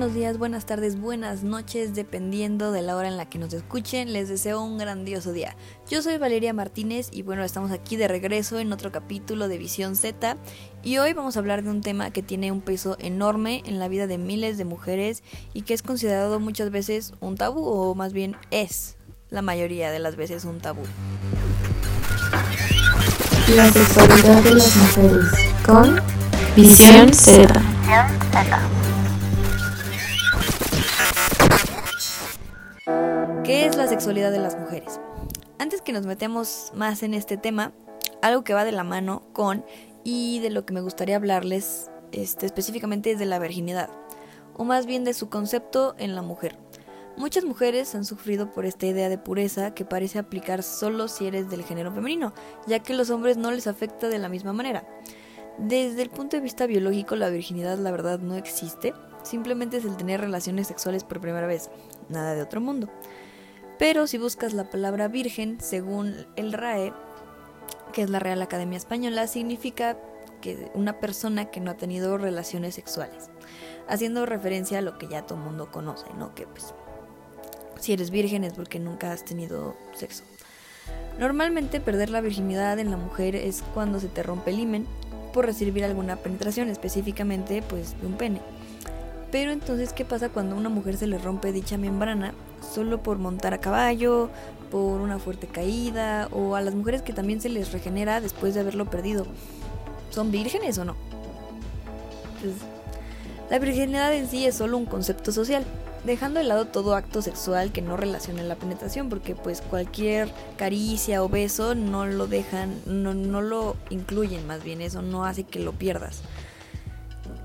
buenos días, buenas tardes, buenas noches, dependiendo de la hora en la que nos escuchen. Les deseo un grandioso día. Yo soy Valeria Martínez y bueno, estamos aquí de regreso en otro capítulo de Visión Z y hoy vamos a hablar de un tema que tiene un peso enorme en la vida de miles de mujeres y que es considerado muchas veces un tabú o más bien es la mayoría de las veces un tabú. La sexualidad de las mujeres con Visión Z. ¿Qué es la sexualidad de las mujeres? Antes que nos metamos más en este tema, algo que va de la mano con y de lo que me gustaría hablarles este, específicamente es de la virginidad, o más bien de su concepto en la mujer. Muchas mujeres han sufrido por esta idea de pureza que parece aplicar solo si eres del género femenino, ya que los hombres no les afecta de la misma manera. Desde el punto de vista biológico, la virginidad la verdad no existe, simplemente es el tener relaciones sexuales por primera vez, nada de otro mundo. Pero si buscas la palabra virgen, según el RAE, que es la Real Academia Española, significa que una persona que no ha tenido relaciones sexuales, haciendo referencia a lo que ya todo el mundo conoce, ¿no? Que pues si eres virgen es porque nunca has tenido sexo. Normalmente perder la virginidad en la mujer es cuando se te rompe el himen por recibir alguna penetración, específicamente pues de un pene. Pero entonces, ¿qué pasa cuando a una mujer se le rompe dicha membrana solo por montar a caballo, por una fuerte caída o a las mujeres que también se les regenera después de haberlo perdido? ¿Son vírgenes o no? Pues, la virginidad en sí es solo un concepto social, dejando de lado todo acto sexual que no relacione la penetración, porque pues cualquier caricia o beso no lo dejan, no, no lo incluyen más bien, eso no hace que lo pierdas.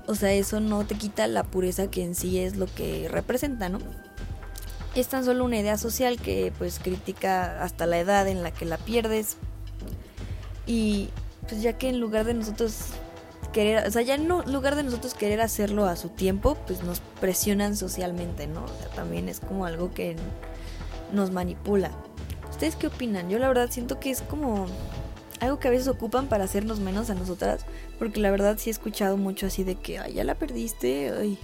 O sea, eso no te quita la pureza que en sí es lo que representa, ¿no? Es tan solo una idea social que pues critica hasta la edad en la que la pierdes. Y pues ya que en lugar de nosotros querer, o sea, ya en lugar de nosotros querer hacerlo a su tiempo, pues nos presionan socialmente, ¿no? O sea, también es como algo que nos manipula. ¿Ustedes qué opinan? Yo la verdad siento que es como algo que a veces ocupan para hacernos menos a nosotras, porque la verdad sí he escuchado mucho así de que, ay, ya la perdiste, ay,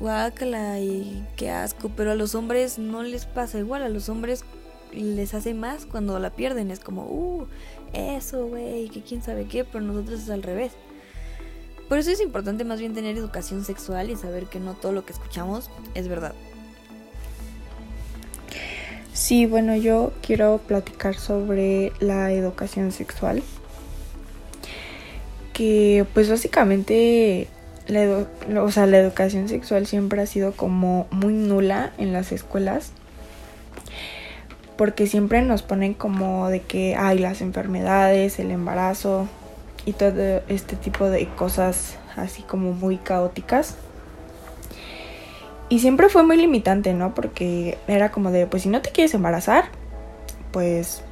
guácala, y qué asco, pero a los hombres no les pasa igual, a los hombres les hace más cuando la pierden, es como, uh, eso, güey, que quién sabe qué, pero nosotros es al revés. Por eso es importante más bien tener educación sexual y saber que no todo lo que escuchamos es verdad. Sí, bueno, yo quiero platicar sobre la educación sexual. Que pues básicamente la, o sea, la educación sexual siempre ha sido como muy nula en las escuelas. Porque siempre nos ponen como de que hay las enfermedades, el embarazo y todo este tipo de cosas así como muy caóticas. Y siempre fue muy limitante, ¿no? Porque era como de, pues si no te quieres embarazar, pues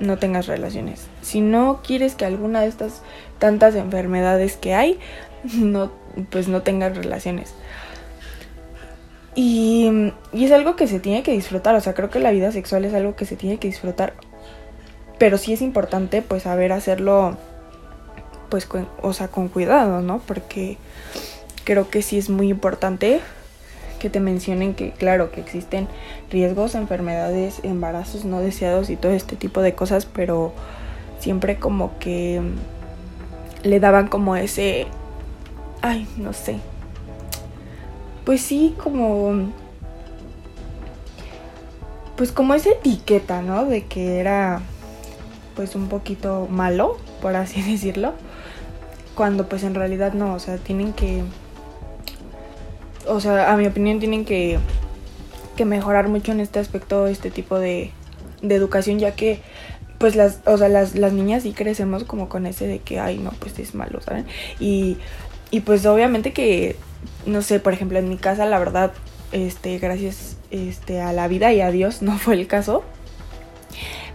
no tengas relaciones. Si no quieres que alguna de estas tantas enfermedades que hay, no, pues no tengas relaciones. Y, y, es algo que se tiene que disfrutar, o sea, creo que la vida sexual es algo que se tiene que disfrutar. Pero sí es importante, pues, saber hacerlo, pues, con, o sea, con cuidado, ¿no? Porque creo que sí es muy importante que te mencionen que claro que existen riesgos, enfermedades, embarazos no deseados y todo este tipo de cosas, pero siempre como que le daban como ese, ay, no sé, pues sí, como, pues como esa etiqueta, ¿no? De que era pues un poquito malo, por así decirlo, cuando pues en realidad no, o sea, tienen que o sea, a mi opinión tienen que, que mejorar mucho en este aspecto, este tipo de, de educación, ya que pues las, o sea, las, las niñas sí crecemos como con ese de que, ay, no, pues es malo, ¿saben? Y, y pues obviamente que, no sé, por ejemplo, en mi casa, la verdad, este, gracias este, a la vida y a Dios no fue el caso.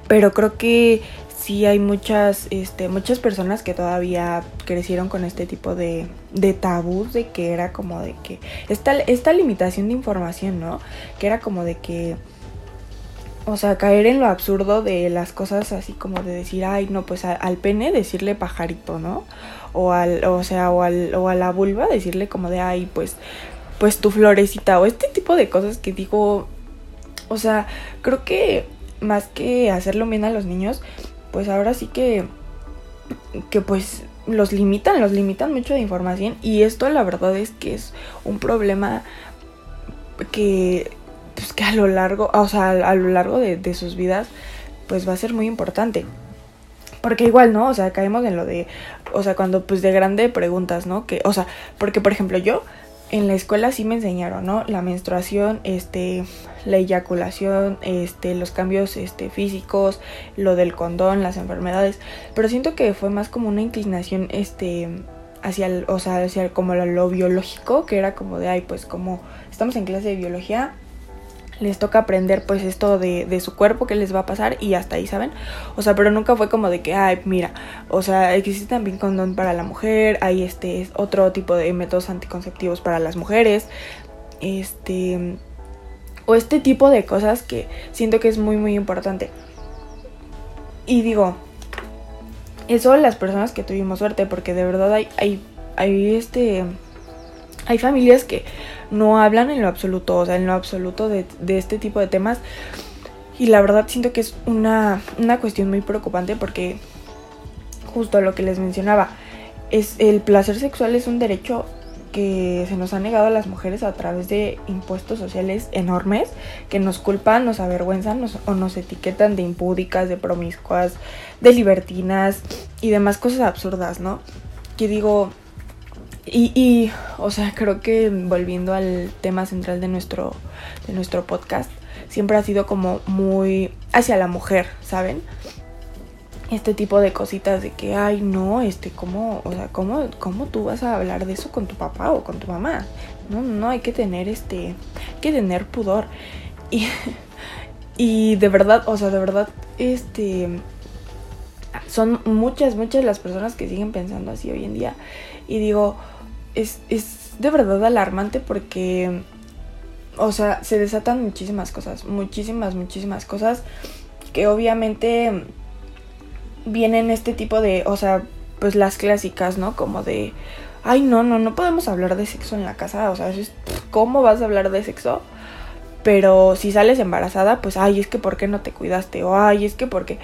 Pero creo que sí hay muchas, este, muchas personas que todavía crecieron con este tipo de, de tabús de que era como de que esta, esta limitación de información, ¿no? Que era como de que, o sea, caer en lo absurdo de las cosas así como de decir, ay, no, pues al pene decirle pajarito, ¿no? O al, o sea, o, al, o a la vulva decirle como de, ay, pues pues tu florecita o este tipo de cosas que digo, o sea, creo que más que hacerlo bien a los niños, pues ahora sí que, que pues los limitan, los limitan mucho de información y esto la verdad es que es un problema que, pues que a lo largo, o sea, a lo largo de, de sus vidas, pues va a ser muy importante. Porque igual, ¿no? O sea, caemos en lo de, o sea, cuando pues de grande preguntas, ¿no? Que, o sea, porque por ejemplo yo en la escuela sí me enseñaron, ¿no? La menstruación, este, la eyaculación, este, los cambios este, físicos, lo del condón, las enfermedades. Pero siento que fue más como una inclinación, este, hacia, el, o sea, hacia como lo, lo biológico, que era como de, ay, pues como estamos en clase de biología, les toca aprender pues esto de, de, su cuerpo, que les va a pasar y hasta ahí, ¿saben? O sea, pero nunca fue como de que, ay, mira, o sea, existe también condón para la mujer, hay este otro tipo de métodos anticonceptivos para las mujeres, este, o este tipo de cosas que siento que es muy, muy importante. Y digo, eso las personas que tuvimos suerte, porque de verdad hay, hay, hay este, hay familias que no hablan en lo absoluto, o sea, en lo absoluto de, de este tipo de temas. Y la verdad siento que es una, una cuestión muy preocupante porque justo lo que les mencionaba, es el placer sexual es un derecho que se nos ha negado a las mujeres a través de impuestos sociales enormes que nos culpan, nos avergüenzan nos, o nos etiquetan de impúdicas, de promiscuas, de libertinas y demás cosas absurdas, ¿no? Que digo, y, y, o sea, creo que volviendo al tema central de nuestro, de nuestro podcast, siempre ha sido como muy hacia la mujer, ¿saben? Este tipo de cositas de que, ay, no, este, ¿cómo, o sea, cómo, cómo tú vas a hablar de eso con tu papá o con tu mamá? No, no, hay que tener, este, hay que tener pudor. Y, y de verdad, o sea, de verdad, este, son muchas, muchas las personas que siguen pensando así hoy en día. Y digo, es, es de verdad alarmante porque, o sea, se desatan muchísimas cosas, muchísimas, muchísimas cosas que obviamente vienen este tipo de, o sea, pues las clásicas, ¿no? Como de, ay, no, no, no podemos hablar de sexo en la casa, o sea, ¿cómo vas a hablar de sexo? Pero si sales embarazada, pues, ay, es que ¿por qué no te cuidaste? O, ay, es que porque...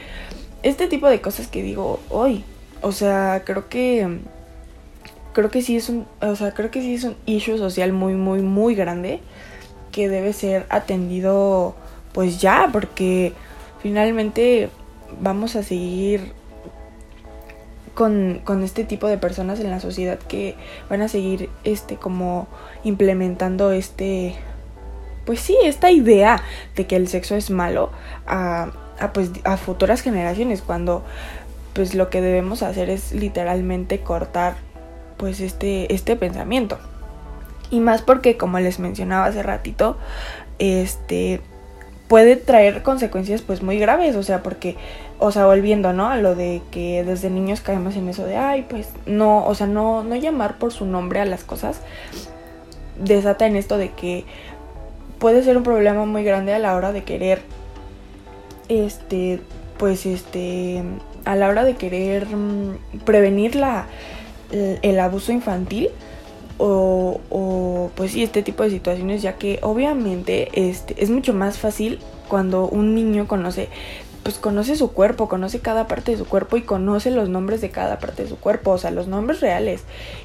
Este tipo de cosas que digo hoy, o sea, creo que creo que sí es un, o sea, creo que sí es un issue social muy, muy, muy grande que debe ser atendido pues ya, porque finalmente vamos a seguir con, con, este tipo de personas en la sociedad que van a seguir este como implementando este pues sí, esta idea de que el sexo es malo a, a pues a futuras generaciones cuando pues lo que debemos hacer es literalmente cortar pues este, este pensamiento. Y más porque, como les mencionaba hace ratito, este puede traer consecuencias pues muy graves, o sea, porque, o sea, volviendo, ¿no? A lo de que desde niños caemos en eso de, ay, pues no, o sea, no, no llamar por su nombre a las cosas, desata en esto de que puede ser un problema muy grande a la hora de querer, este, pues, este, a la hora de querer mmm, prevenir la, el abuso infantil o, o, pues sí, este tipo de situaciones, ya que obviamente este, es mucho más fácil cuando un niño conoce, pues conoce su cuerpo, conoce cada parte de su cuerpo y conoce los nombres de cada parte de su cuerpo, o sea, los nombres reales.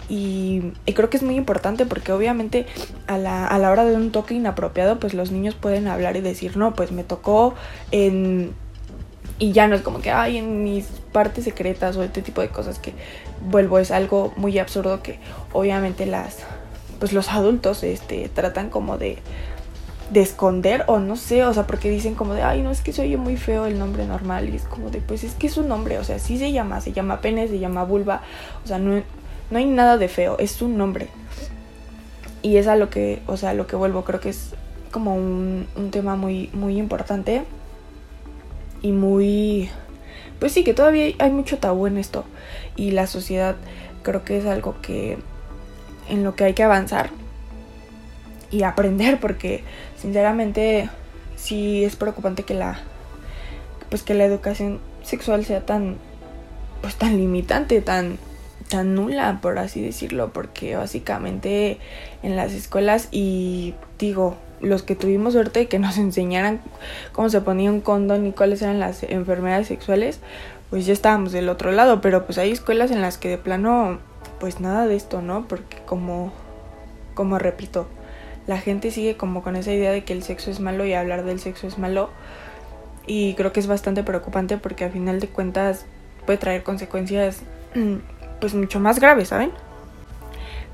Y, y creo que es muy importante porque obviamente a la, a la hora de un toque inapropiado, pues los niños pueden hablar y decir, no, pues me tocó en y ya no es como que, ay, en mis partes secretas o este tipo de cosas que vuelvo, es algo muy absurdo que obviamente las, pues los adultos, este, tratan como de, de esconder o no sé, o sea, porque dicen como de, ay, no, es que se oye muy feo el nombre normal y es como de, pues es que es un nombre, o sea, sí se llama, se llama pene, se llama vulva, o sea, no, no hay nada de feo, es un nombre. Y es a lo que, o sea, a lo que vuelvo, creo que es como un, un tema muy, muy importante y muy... Pues sí, que todavía hay mucho tabú en esto. Y la sociedad creo que es algo que en lo que hay que avanzar y aprender porque sinceramente sí es preocupante que la pues que la educación sexual sea tan pues tan limitante, tan se anula, por así decirlo, porque básicamente en las escuelas y digo, los que tuvimos suerte de que nos enseñaran cómo se ponía un condón y cuáles eran las enfermedades sexuales, pues ya estábamos del otro lado, pero pues hay escuelas en las que de plano, pues nada de esto, ¿no? Porque como, como repito, la gente sigue como con esa idea de que el sexo es malo y hablar del sexo es malo. Y creo que es bastante preocupante porque al final de cuentas puede traer consecuencias pues mucho más graves, ¿saben?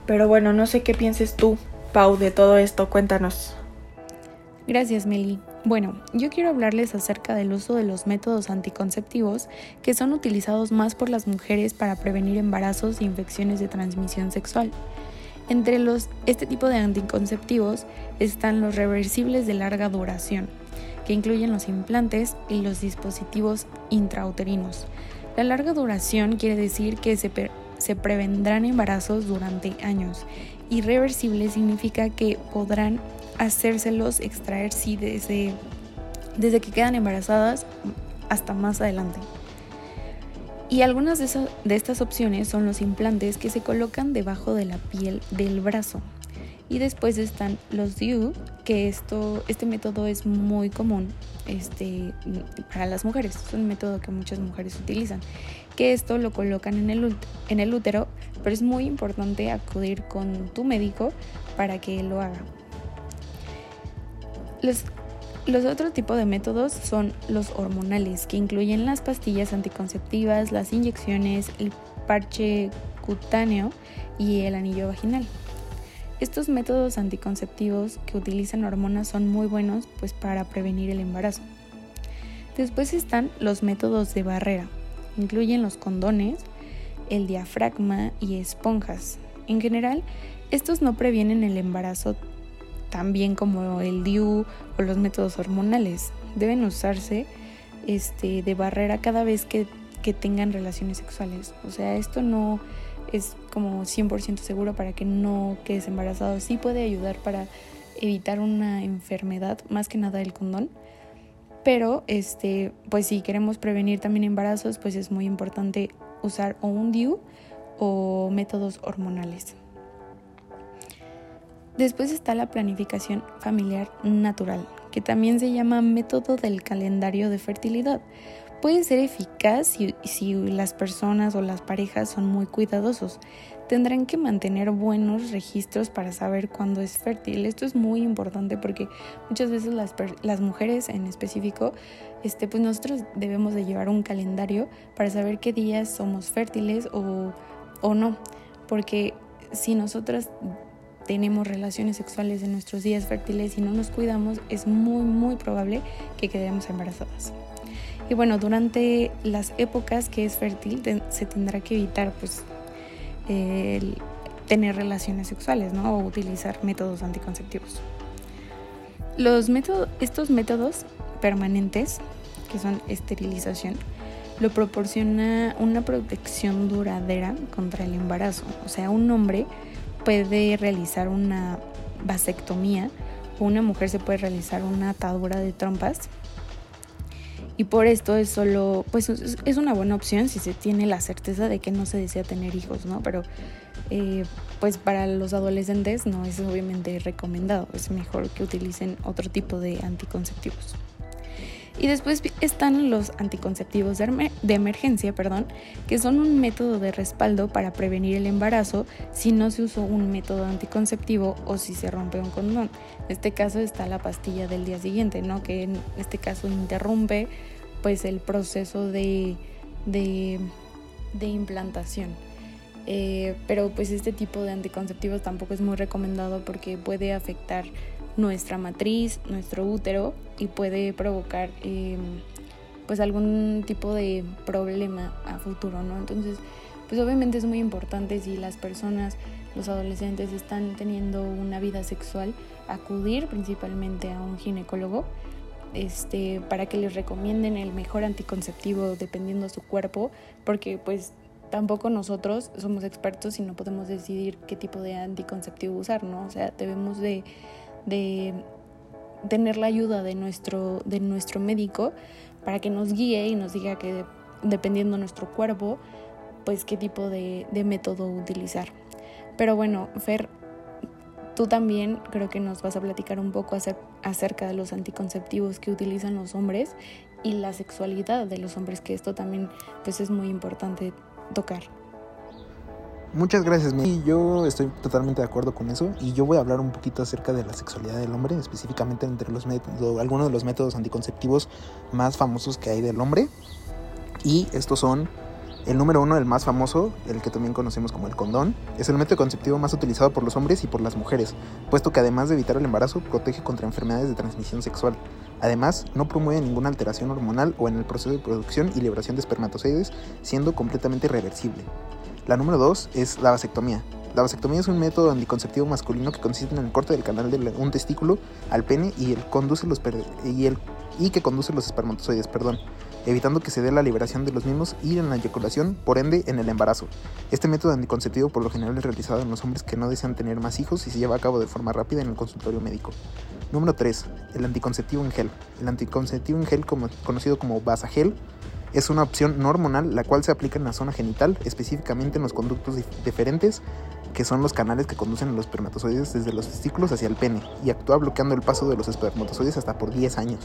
Pero bueno, no sé qué pienses tú, Pau, de todo esto, cuéntanos. Gracias, Meli. Bueno, yo quiero hablarles acerca del uso de los métodos anticonceptivos que son utilizados más por las mujeres para prevenir embarazos e infecciones de transmisión sexual. Entre los, este tipo de anticonceptivos están los reversibles de larga duración, que incluyen los implantes y los dispositivos intrauterinos. La larga duración quiere decir que se, se prevendrán embarazos durante años y reversible significa que podrán hacérselos extraer sí desde, desde que quedan embarazadas hasta más adelante. Y algunas de, de estas opciones son los implantes que se colocan debajo de la piel del brazo. Y después están los DIU, que esto, este método es muy común este, para las mujeres. Es un método que muchas mujeres utilizan. Que esto lo colocan en el, en el útero, pero es muy importante acudir con tu médico para que lo haga. Los, otros tipos de métodos son los hormonales, que incluyen las pastillas anticonceptivas, las inyecciones, el parche cutáneo y el anillo vaginal. Estos métodos anticonceptivos que utilizan hormonas son muy buenos pues para prevenir el embarazo. Después están los métodos de barrera. Incluyen los condones, el diafragma y esponjas. En general, estos no previenen el embarazo tan bien como el DIU o los métodos hormonales. Deben usarse este, de barrera cada vez que, que tengan relaciones sexuales. O sea, esto no es como 100% seguro para que no quedes embarazado. Sí puede ayudar para evitar una enfermedad, más que nada el condón. Pero este, pues si queremos prevenir también embarazos, pues es muy importante usar o un DIU o métodos hormonales. Después está la planificación familiar natural, que también se llama método del calendario de fertilidad. Puede ser eficaz si, si, las personas o las parejas son muy cuidadosos. Tendrán que mantener buenos registros para saber cuándo es fértil. Esto es muy importante porque muchas veces las, las mujeres en específico, este, pues nosotros debemos de llevar un calendario para saber qué días somos fértiles o, o no. Porque si nosotras tenemos relaciones sexuales en nuestros días fértiles y no nos cuidamos, es muy, muy probable que quedemos embarazadas. Y bueno, durante las épocas que es fértil se tendrá que evitar pues tener relaciones sexuales, ¿no? O utilizar métodos anticonceptivos. Los métodos, estos métodos permanentes, que son esterilización, lo proporciona una protección duradera contra el embarazo. O sea, un hombre puede realizar una vasectomía una mujer se puede realizar una atadura de trompas. Y por esto es solo, pues es una buena opción si se tiene la certeza de que no se desea tener hijos, ¿no? Pero eh, pues para los adolescentes no es obviamente recomendado, es mejor que utilicen otro tipo de anticonceptivos. Y después están los anticonceptivos de, emergencia, perdón, que son un método de respaldo para prevenir el embarazo si no se usó un método anticonceptivo o si se rompe un condón. En este caso está la pastilla del día siguiente, ¿no? Que en este caso interrumpe pues el proceso de, de, implantación. Eh, pero pues este tipo de anticonceptivos tampoco es muy recomendado porque puede afectar nuestra matriz, nuestro útero y puede provocar em, pues algún tipo de problema a futuro, ¿no? Entonces, pues obviamente es muy importante si las personas, los adolescentes están teniendo una vida sexual, acudir principalmente a un ginecólogo este, para que les recomienden el mejor anticonceptivo dependiendo de su cuerpo, porque pues tampoco nosotros somos expertos y no podemos decidir qué tipo de anticonceptivo usar, ¿no? O sea, debemos de de tener la ayuda de nuestro, de nuestro médico para que nos guíe y nos diga que dependiendo de nuestro cuerpo, pues qué tipo de, de método utilizar. Pero bueno, Fer, tú también creo que nos vas a platicar un poco acerca de los anticonceptivos que utilizan los hombres y la sexualidad de los hombres, que esto también pues es muy importante tocar. Muchas gracias, y yo estoy totalmente de acuerdo con eso y yo voy a hablar un poquito acerca de la sexualidad del hombre, específicamente entre los métodos, algunos de los métodos anticonceptivos más famosos que hay del hombre y estos son el número uno, el más famoso, el que también conocemos como el condón, es el método conceptivo más utilizado por los hombres y por las mujeres, puesto que además de evitar el embarazo, protege contra enfermedades de transmisión sexual. Además, no promueve ninguna alteración hormonal o en el proceso de producción y liberación de espermatozoides, siendo completamente reversible. La número 2 es la vasectomía. La vasectomía es un método anticonceptivo masculino que consiste en el corte del canal de un testículo al pene y, el conduce los y, el, y que conduce los espermatozoides, perdón, evitando que se dé la liberación de los mismos y en la eyaculación, por ende en el embarazo. Este método anticonceptivo por lo general es realizado en los hombres que no desean tener más hijos y se lleva a cabo de forma rápida en el consultorio médico. Número 3. El anticonceptivo en gel. El anticonceptivo en gel, como, conocido como Vasagel, es una opción no hormonal la cual se aplica en la zona genital, específicamente en los conductos diferentes, que son los canales que conducen los espermatozoides desde los testículos hacia el pene, y actúa bloqueando el paso de los espermatozoides hasta por 10 años.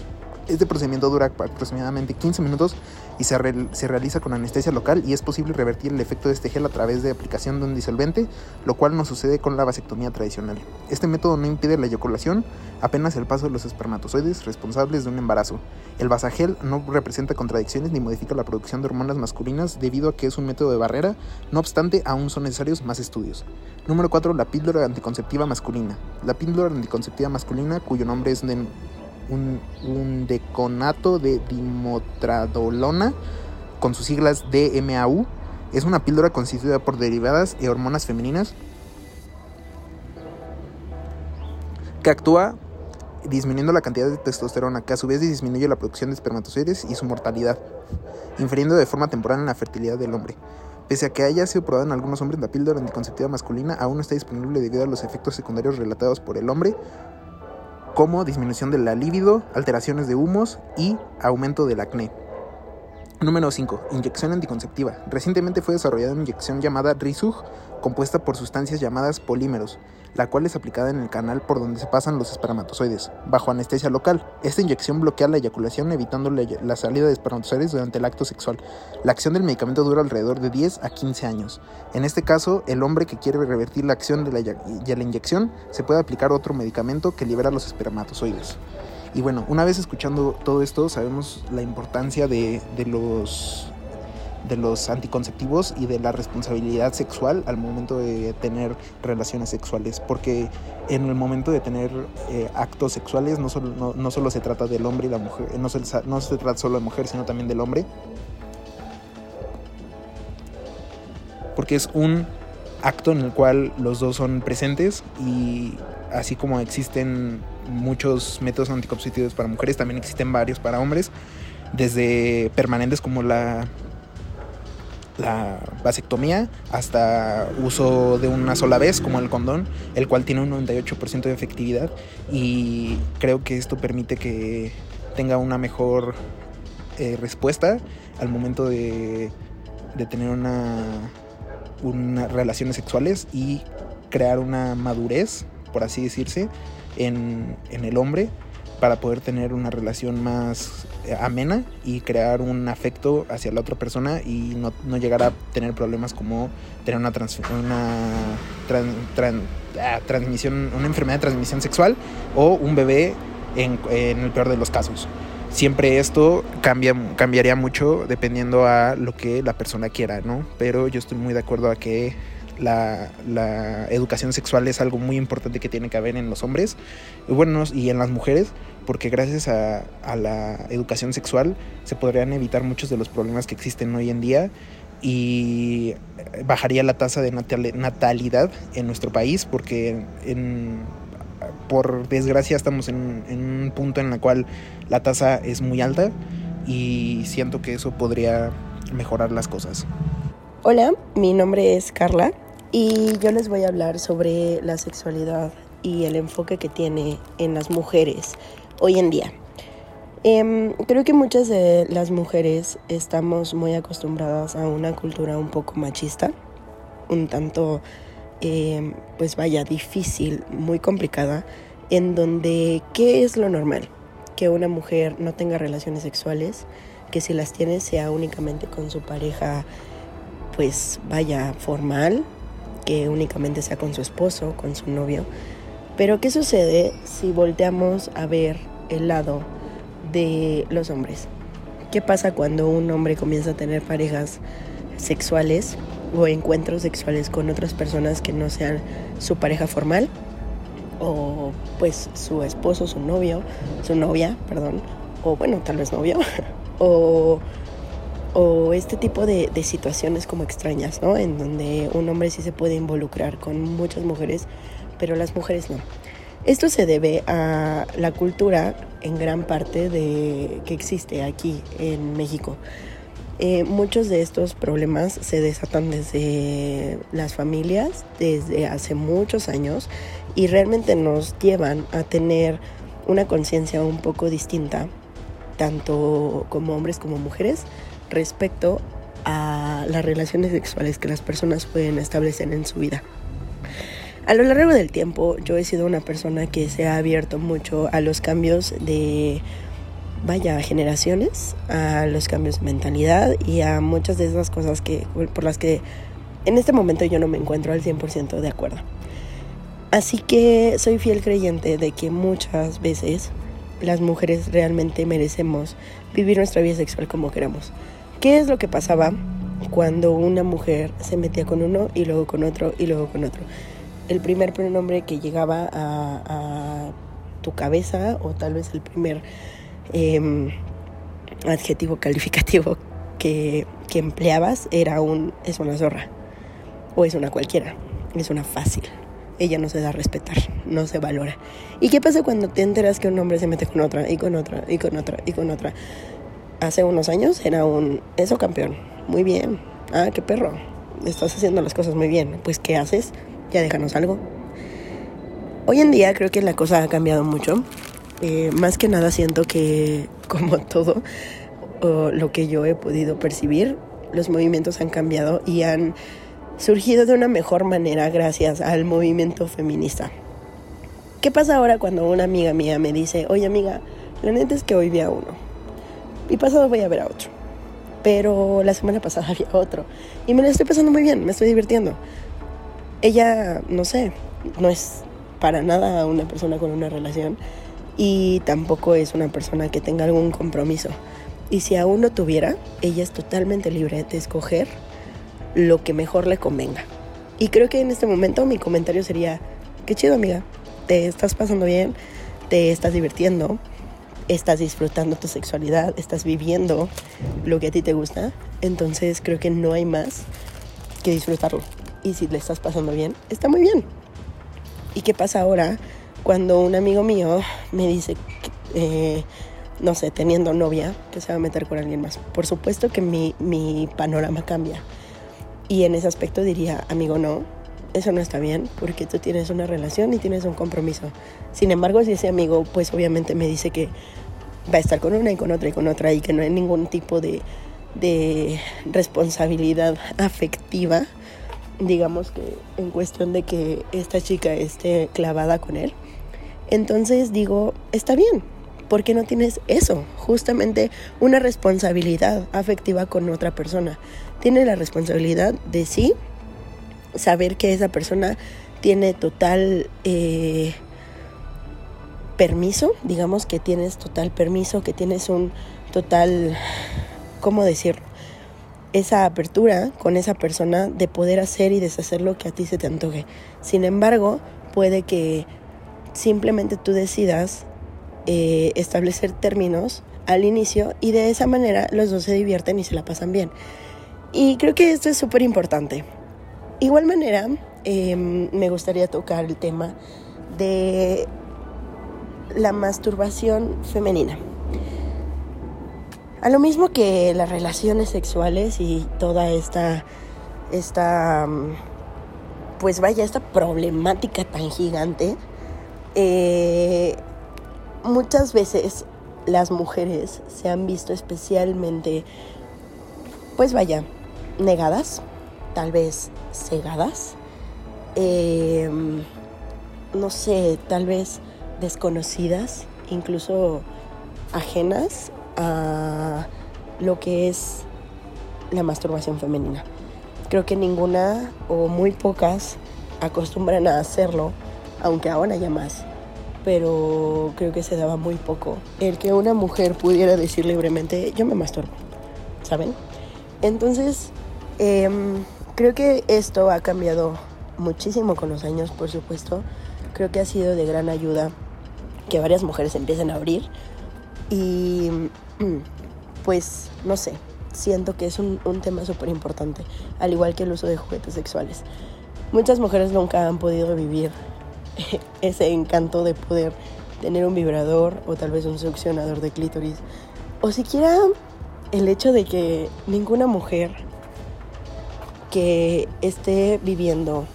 Este procedimiento dura aproximadamente 15 minutos y se, se, realiza con anestesia local y es posible revertir el efecto de este gel a través de aplicación de un disolvente, lo cual no sucede con la vasectomía tradicional. Este método no impide la eyaculación, apenas el paso de los espermatozoides responsables de un embarazo. El vasagel no representa contradicciones ni modifica la producción de hormonas masculinas debido a que es un método de barrera, no obstante aún son necesarios más estudios. Número 4. La píldora anticonceptiva masculina. La píldora anticonceptiva masculina, cuyo nombre es de un, deconato de dimotradolona, con sus siglas DMAU, es una píldora constituida por derivadas de hormonas femeninas que actúa disminuyendo la cantidad de testosterona, que a su vez disminuye la producción de espermatozoides y su mortalidad, infiriendo de forma temporal en la fertilidad del hombre. Pese a que haya sido probada en algunos hombres, la píldora anticonceptiva masculina aún no está disponible debido a los efectos secundarios relatados por el hombre, como disminución de la libido, alteraciones de humos y aumento del acné. Número 5. Inyección anticonceptiva. Recientemente fue desarrollada una inyección llamada Rizug, compuesta por sustancias llamadas polímeros, la cual es aplicada en el canal por donde se pasan los espermatozoides, bajo anestesia local. Esta inyección bloquea la eyaculación evitando la salida de espermatozoides durante el acto sexual. La acción del medicamento dura alrededor de 10 a 15 años. En este caso, el hombre que quiere revertir la acción de la, de la inyección se puede aplicar otro medicamento que libera los espermatozoides. Y bueno, una vez escuchando todo esto, sabemos la importancia de, de los de los anticonceptivos y de la responsabilidad sexual al momento de tener relaciones sexuales, porque en el momento de tener eh, actos sexuales no solo, no, solo se trata del hombre y la mujer, no se, no se trata solo de mujer, sino también del hombre, porque es un acto en el cual los dos son presentes y así como existen muchos métodos anticonceptivos para mujeres, también existen varios para hombres, desde permanentes como la la vasectomía hasta uso de una sola vez como el condón, el cual tiene un 98% de efectividad y creo que esto permite que tenga una mejor eh, respuesta al momento de, de tener una, una, relaciones sexuales y crear una madurez, por así decirse, en, en el hombre para poder tener una relación más eh, amena y crear un afecto hacia la otra persona y no, llegar a tener problemas como tener una, una ah, transmisión, una enfermedad de transmisión sexual o un bebé en, el peor de los casos. Siempre esto cambia, cambiaría mucho dependiendo a lo que la persona quiera, ¿no? Pero yo estoy muy de acuerdo a que la, educación sexual es algo muy importante que tiene que haber en los hombres y, bueno, y en las mujeres, porque gracias a, la educación sexual se podrían evitar muchos de los problemas que existen hoy en día y bajaría la tasa de natalidad en nuestro país, porque por desgracia estamos en, en un punto en el cual la tasa es muy alta y siento que eso podría mejorar las cosas. Hola, mi nombre es Carla y yo les voy a hablar sobre la sexualidad y el enfoque que tiene en las mujeres hoy en día. Em, creo que muchas de las mujeres estamos muy acostumbradas a una cultura un poco machista, un tanto, em, pues vaya, difícil, muy complicada, en donde, ¿qué es lo normal? Que una mujer no tenga relaciones sexuales, que si las tiene sea únicamente con su pareja, pues vaya, formal, que únicamente sea con su esposo, con su novio. Pero ¿qué sucede si volteamos a ver el lado de los hombres? ¿Qué pasa cuando un hombre comienza a tener parejas sexuales o encuentros sexuales con otras personas que no sean su pareja formal? O pues su esposo, su novio, su novia, perdón, o bueno, tal vez novio, o, o este tipo de, de situaciones como extrañas, ¿no? En donde un hombre sí se puede involucrar con muchas mujeres pero las mujeres no. Esto se debe a la cultura en gran parte de que existe aquí en México. Eh, muchos de estos problemas se desatan desde las familias, desde hace muchos años, y realmente nos llevan a tener una conciencia un poco distinta, tanto como hombres como mujeres, respecto a las relaciones sexuales que las personas pueden establecer en su vida. A lo largo del tiempo yo he sido una persona que se ha abierto mucho a los cambios de, vaya, generaciones, a los cambios de mentalidad y a muchas de esas cosas que, por las que en este momento yo no me encuentro al 100% de acuerdo. Así que soy fiel creyente de que muchas veces las mujeres realmente merecemos vivir nuestra vida sexual como queramos. ¿Qué es lo que pasaba cuando una mujer se metía con uno y luego con otro y luego con otro? el primer pronombre que llegaba a, tu cabeza o tal vez el primer em, adjetivo calificativo que, que, empleabas era un es una zorra o es una cualquiera, es una fácil. Ella no se da a respetar, no se valora. ¿Y qué pasa cuando te enteras que un hombre se mete con otra y con otra y con otra y con otra? Hace unos años era un eso campeón, muy bien. Ah, qué perro. Estás haciendo las cosas muy bien. Pues ¿qué haces? ya déjanos algo. Hoy en día creo que la cosa ha cambiado mucho. Eh, más que nada siento que, como todo lo que yo he podido percibir, los movimientos han cambiado y han surgido de una mejor manera gracias al movimiento feminista. ¿Qué pasa ahora cuando una amiga mía me dice, oye amiga, la neta es que hoy vi a uno y pasado voy a ver a otro? Pero la semana pasada había otro y me lo estoy pasando muy bien, me estoy divirtiendo ella, no sé, no es para nada una persona con una relación y tampoco es una persona que tenga algún compromiso. Y si aún no tuviera, ella es totalmente libre de escoger lo que mejor le convenga. Y creo que en este momento mi comentario sería, qué chido amiga, te estás pasando bien, te estás divirtiendo, estás disfrutando tu sexualidad, estás viviendo lo que a ti te gusta. Entonces creo que no hay más que disfrutarlo y si le estás pasando bien, está muy bien. ¿Y qué pasa ahora cuando un amigo mío me dice, eh, no sé, teniendo novia, que se va a meter con alguien más? Por supuesto que mi, mi panorama cambia. Y en ese aspecto diría, amigo, no, eso no está bien porque tú tienes una relación y tienes un compromiso. Sin embargo, si ese amigo, pues obviamente me dice que va a estar con una y con otra y con otra y que no hay ningún tipo de, de responsabilidad afectiva, digamos que en cuestión de que esta chica esté clavada con él. Entonces digo, está bien, porque no tienes eso? Justamente una responsabilidad afectiva con otra persona. Tienes la responsabilidad de sí saber que esa persona tiene total eh, permiso, digamos que tienes total permiso, que tienes un total, ¿cómo decirlo? esa apertura con esa persona de poder hacer y deshacer lo que a ti se te antoje. Sin embargo, puede que simplemente tú decidas eh, establecer términos al inicio y de esa manera los dos se divierten y se la pasan bien. Y creo que esto es súper importante. Igual manera, em, me gustaría tocar el tema de la masturbación femenina. A lo mismo que las relaciones sexuales y toda esta, esta, mm, pues vaya, esta problemática tan gigante, eh, muchas veces las mujeres se han visto especialmente, pues vaya, negadas, tal vez cegadas, eh, no sé, tal vez desconocidas, incluso ajenas a lo que es la masturbación femenina. Creo que ninguna o muy pocas acostumbran a hacerlo, aunque ahora ya más. Pero creo que se daba muy poco. El que una mujer pudiera decir libremente, yo me masturbo, ¿saben? Entonces, em, creo que esto ha cambiado muchísimo con los años, por supuesto. Creo que ha sido de gran ayuda que varias mujeres empiecen a abrir. Y pues, no sé, siento que es un, un tema súper importante, al igual que el uso de juguetes sexuales. Muchas mujeres nunca han podido vivir ese encanto de poder tener un vibrador o tal vez un succionador de clítoris. O siquiera el hecho de que ninguna mujer que esté viviendo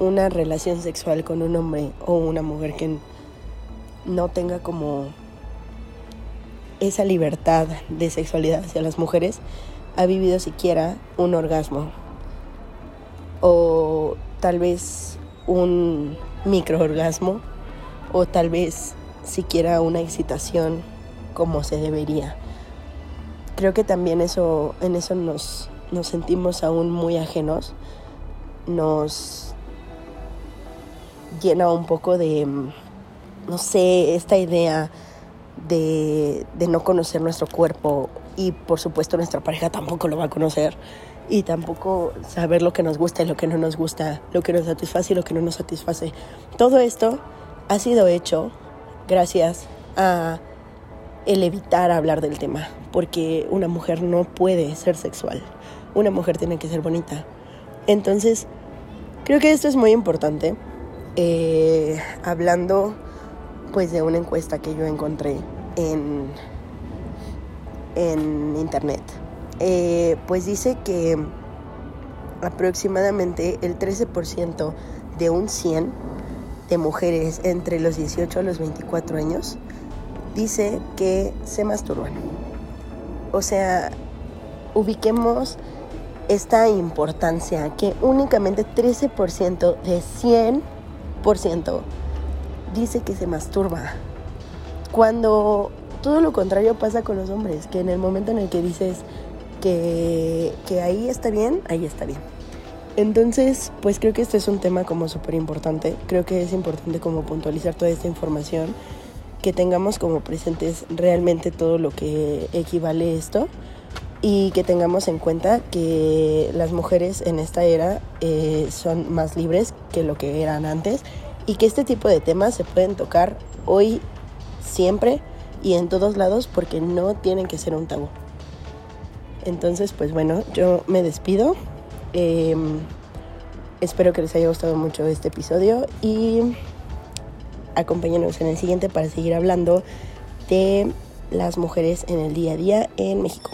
una relación sexual con un hombre o una mujer que no tenga como esa libertad de sexualidad hacia las mujeres ha vivido siquiera un orgasmo o tal vez un microorgasmo o tal vez siquiera una excitación como se debería. Creo que también eso en eso nos nos sentimos aún muy ajenos. Nos llena un poco de no sé, esta idea de, de, no conocer nuestro cuerpo y por supuesto nuestra pareja tampoco lo va a conocer y tampoco saber lo que nos gusta y lo que no nos gusta, lo que nos satisface y lo que no nos satisface. Todo esto ha sido hecho gracias a el evitar hablar del tema, porque una mujer no puede ser sexual, una mujer tiene que ser bonita. Entonces, creo que esto es muy importante. Eh, hablando pues de una encuesta que yo encontré en, en internet. Eh, pues dice que aproximadamente el 13% de un 100 de mujeres entre los 18 a los 24 años dice que se masturban. O sea, ubiquemos esta importancia que únicamente 13% de 100% dice que se masturba. Cuando todo lo contrario pasa con los hombres, que en el momento en el que dices que, que ahí está bien, ahí está bien. Entonces, pues creo que este es un tema como súper importante. Creo que es importante como puntualizar toda esta información, que tengamos como presentes realmente todo lo que equivale esto y que tengamos en cuenta que las mujeres en esta era eh, son más libres que lo que eran antes y que este tipo de temas se pueden tocar hoy, siempre y en todos lados porque no tienen que ser un tabú. Entonces, pues bueno, yo me despido. Eh, espero que les haya gustado mucho este episodio y acompáñenos en el siguiente para seguir hablando de las mujeres en el día a día en México.